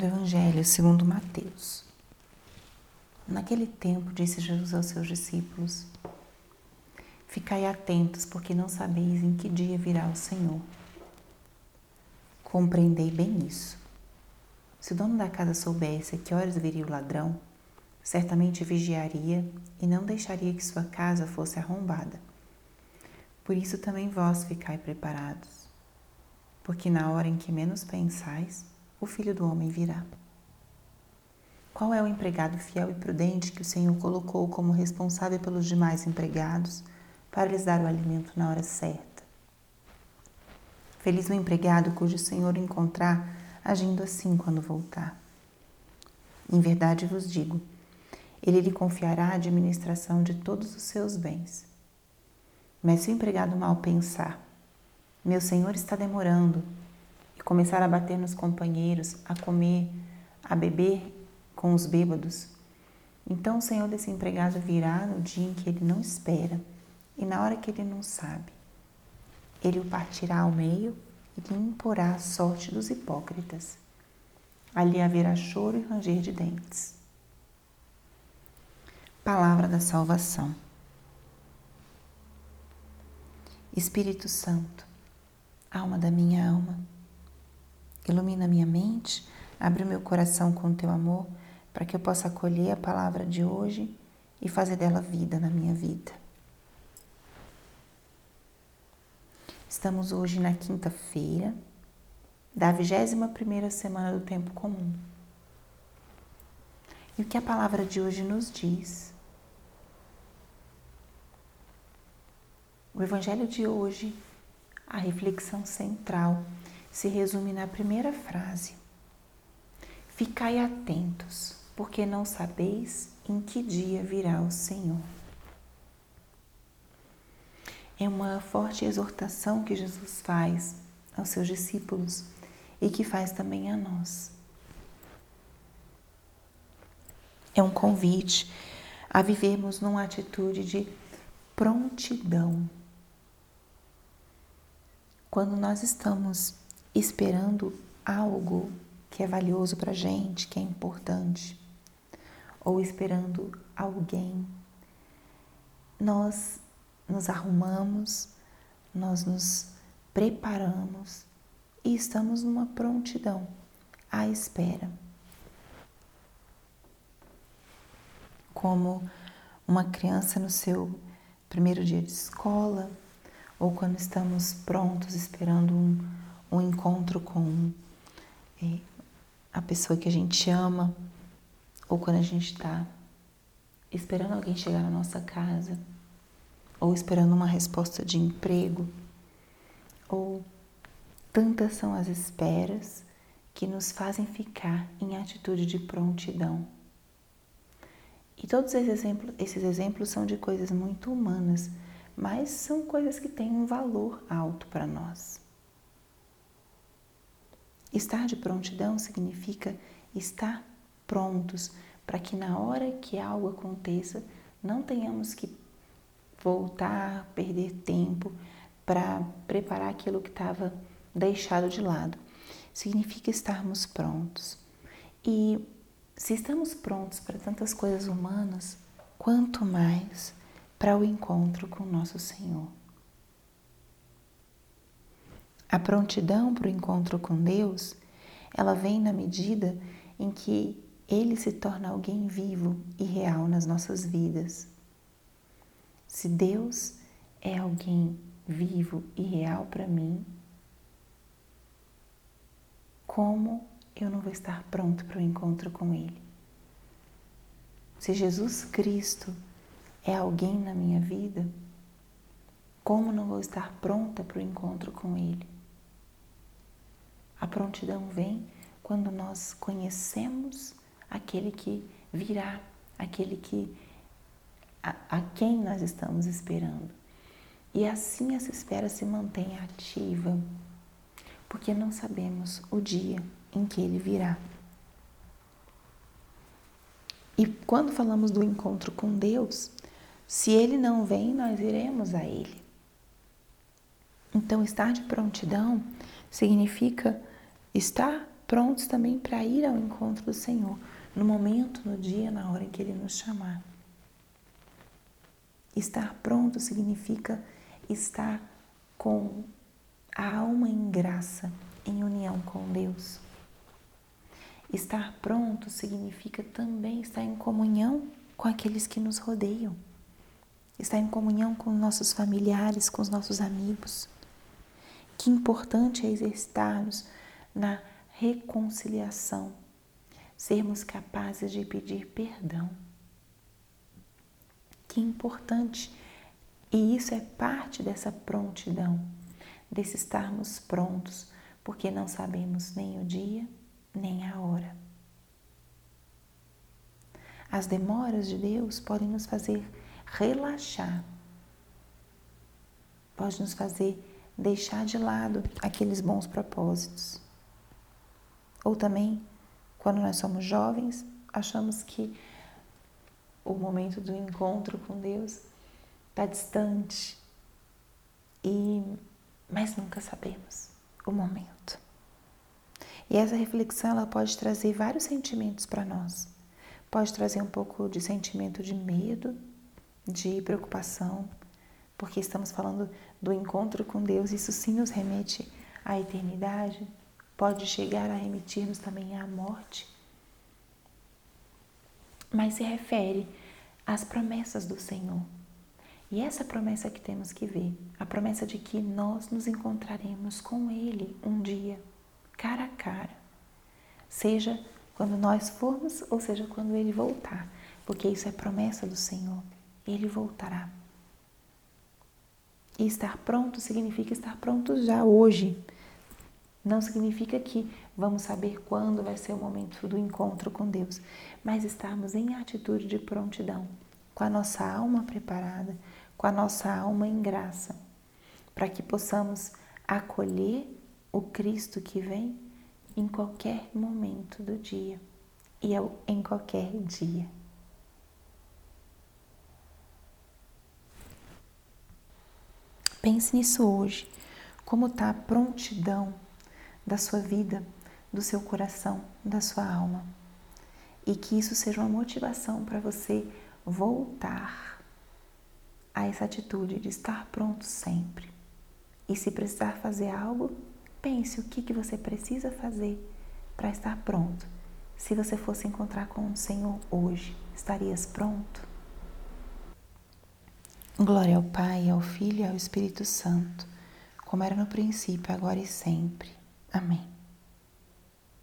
do Evangelho segundo Mateus. Naquele tempo disse Jesus aos seus discípulos: Ficai atentos, porque não sabeis em que dia virá o Senhor. Compreendei bem isso. Se o dono da casa soubesse a que horas viria o ladrão, certamente vigiaria e não deixaria que sua casa fosse arrombada. Por isso também vós ficai preparados, porque na hora em que menos pensais, o filho do homem virá. Qual é o empregado fiel e prudente que o Senhor colocou como responsável pelos demais empregados para lhes dar o alimento na hora certa? Feliz o empregado cujo Senhor encontrar agindo assim quando voltar. Em verdade vos digo, ele lhe confiará a administração de todos os seus bens. Mas se o empregado mal pensar, meu senhor está demorando, começar a bater nos companheiros, a comer, a beber com os bêbados, então o senhor desse empregado virá no dia em que ele não espera e na hora que ele não sabe. Ele o partirá ao meio e lhe imporá a sorte dos hipócritas. Ali haverá choro e ranger de dentes. Palavra da salvação. Espírito Santo, alma da minha alma, ilumina minha mente, abre o meu coração com teu amor, para que eu possa acolher a palavra de hoje e fazer dela vida na minha vida. Estamos hoje na quinta-feira da 21ª semana do tempo comum. E o que a palavra de hoje nos diz? O evangelho de hoje, a reflexão central, se resume na primeira frase: Ficai atentos, porque não sabeis em que dia virá o Senhor é uma forte exortação que Jesus faz aos seus discípulos e que faz também a nós. É um convite a vivermos numa atitude de prontidão. Quando nós estamos esperando algo que é valioso para gente, que é importante, ou esperando alguém, nós nos arrumamos, nós nos preparamos e estamos numa prontidão à espera. Como uma criança no seu primeiro dia de escola, ou quando estamos prontos esperando um, um encontro com é, a pessoa que a gente ama, ou quando a gente está esperando alguém chegar na nossa casa ou esperando uma resposta de emprego, ou tantas são as esperas que nos fazem ficar em atitude de prontidão. E todos esses exemplos, esses exemplos são de coisas muito humanas, mas são coisas que têm um valor alto para nós. Estar de prontidão significa estar prontos para que na hora que algo aconteça, não tenhamos que voltar, perder tempo para preparar aquilo que estava deixado de lado. Significa estarmos prontos. E se estamos prontos para tantas coisas humanas, quanto mais para o encontro com nosso Senhor. A prontidão para o encontro com Deus, ela vem na medida em que Ele se torna alguém vivo e real nas nossas vidas. Se Deus é alguém vivo e real para mim, como eu não vou estar pronto para o encontro com Ele? Se Jesus Cristo é alguém na minha vida, como não vou estar pronta para o encontro com Ele? A prontidão vem quando nós conhecemos aquele que virá, aquele que a, a quem nós estamos esperando. E assim essa espera se mantém ativa, porque não sabemos o dia em que ele virá. E quando falamos do encontro com Deus, se ele não vem, nós iremos a ele. Então, estar de prontidão significa estar prontos também para ir ao encontro do Senhor, no momento, no dia, na hora em que Ele nos chamar. Estar pronto significa estar com a alma em graça, em união com Deus. Estar pronto significa também estar em comunhão com aqueles que nos rodeiam, estar em comunhão com nossos familiares, com os nossos amigos. Que importante é exercitarmos na reconciliação, sermos capazes de pedir perdão. Que importante, e isso é parte dessa prontidão, desse estarmos prontos, porque não sabemos nem o dia, nem a hora. As demoras de Deus podem nos fazer relaxar, pode nos fazer deixar de lado aqueles bons propósitos. Ou também, quando nós somos jovens, achamos que o momento do encontro com Deus está distante, e mas nunca sabemos o momento. E essa reflexão ela pode trazer vários sentimentos para nós. Pode trazer um pouco de sentimento de medo, de preocupação, porque estamos falando do encontro com Deus, isso sim nos remete à eternidade, pode chegar a remitir-nos também à morte, mas se refere às promessas do Senhor. E essa promessa que temos que ver, a promessa de que nós nos encontraremos com Ele um dia, cara a cara, seja quando nós formos ou seja quando Ele voltar, porque isso é promessa do Senhor, Ele voltará. E estar pronto significa estar pronto já hoje, não significa que vamos saber quando vai ser o momento do encontro com Deus, mas estarmos em atitude de prontidão, com a nossa alma preparada, com a nossa alma em graça, para que possamos acolher o Cristo que vem em qualquer momento do dia e em qualquer dia. Pense nisso hoje, como está a prontidão da sua vida, do seu coração, da sua alma. E que isso seja uma motivação para você voltar a essa atitude de estar pronto sempre. E se precisar fazer algo, pense o que, que você precisa fazer para estar pronto. Se você fosse encontrar com o Senhor hoje, estarias pronto? Glória ao Pai, ao Filho e ao Espírito Santo, como era no princípio, agora e sempre. Amém.